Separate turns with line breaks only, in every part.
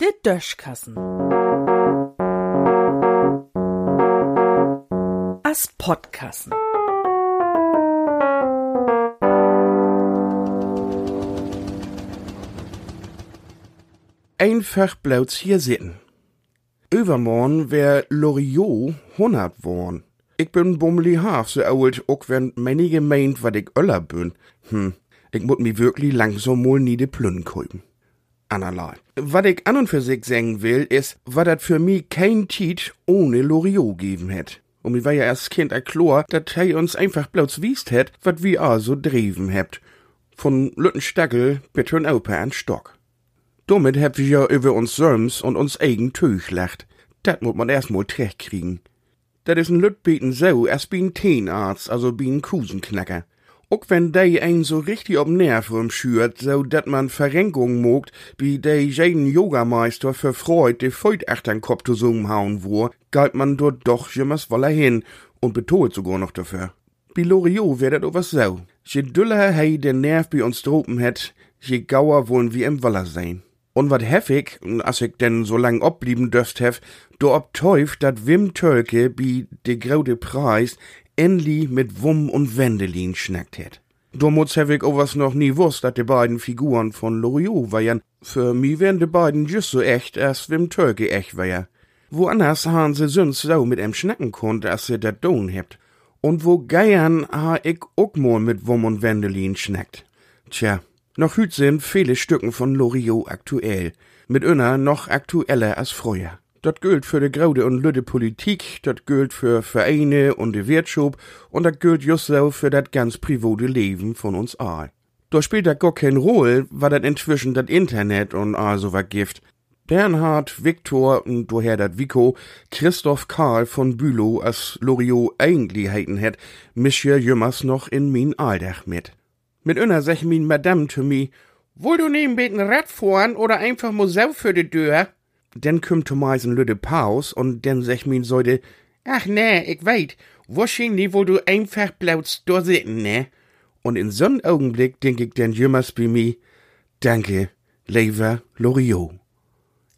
Der Döschkassen. As Podkassen.
Einfach blauts hier sitten. Übermorgen wär Loriot 100 worn. Ich bin bummeli haf so alt, auch wenn manige meint, wat ich öller bin. Hm, ich mut mi wirklich langsam mal nie de Plünn käupen. Anerlei. Wat ich an und für sich sagen will, ist, wat dat für mi kein Tiet ohne Loriot geben hätt. Und mir war ja erst Kind erklor, dat hei uns einfach bloß wiest hätt, wat wie a so dreven hebt. Von Lüttenstagel bis hun Opa an Stock. Damit habt wir ja über uns Söms und uns eigen Tüch lacht. Dat muss man erst mal trecht kriegen. Dat is ein Lütbeten so, as bin Teenarzt, also bin Kusenknacker. Auch wenn dei ein so richtig ob Nerv rumschürt, so dat man Verrenkung mogt, wie dei jeden Yogameister für Freud de Feut achtern Kopf zu hauen wo, galt man dort doch jemals woller hin und betont sogar noch dafür. Bi Loriot wär dat o was so. Je düller hei den Nerv bei uns dropen het, je gauer wollen wir im Waller sein. Und wat heffig, as ich denn so lang obblieben dürft hef, do obtäuft, dat Wim Tölke bi de graude Preis endlich mit Wumm und Wendelin schnackt het. Do muss heffig o was noch nie wusst, dat de beiden Figuren von Loriot waren. Für mi wären de beiden just so echt, as Wim Tölke echt war. Woanders han se süns so mit em schnacken konnt, as se dat Don hebt. Und wo geiern ha ich ook mal mit Wumm und Wendelin schnackt. Tja, noch hüt sind viele Stücken von Loriot aktuell, mit öner noch aktueller als früher. Dat gilt für de graude und lüde Politik, dat gilt für Vereine und de Wirtschub und dat gilt just so für dat ganz private Leben von uns all. Da spielt dat gar kein Rolle, war dat inzwischen dat Internet und all so was Gift. Bernhard, Viktor und daher dat Vico, Christoph Karl von Bülow als Loriot eigentlich heiten het, misch ja jümmers noch in min Aldach mit. Mit öner sech min Madame zu mi, wohl du neben beten Rad fahren oder einfach Museu für de Dör? Denn kümmt en lüde Paus und denn sech min sollte, ach nee, ich weit, wahrscheinlich wohl du einfach blautst da sitten, ne? Und in so'n Augenblick denk ich denn jümmers bei mi, danke, Lever Loriot.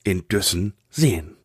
In Düssen sehen.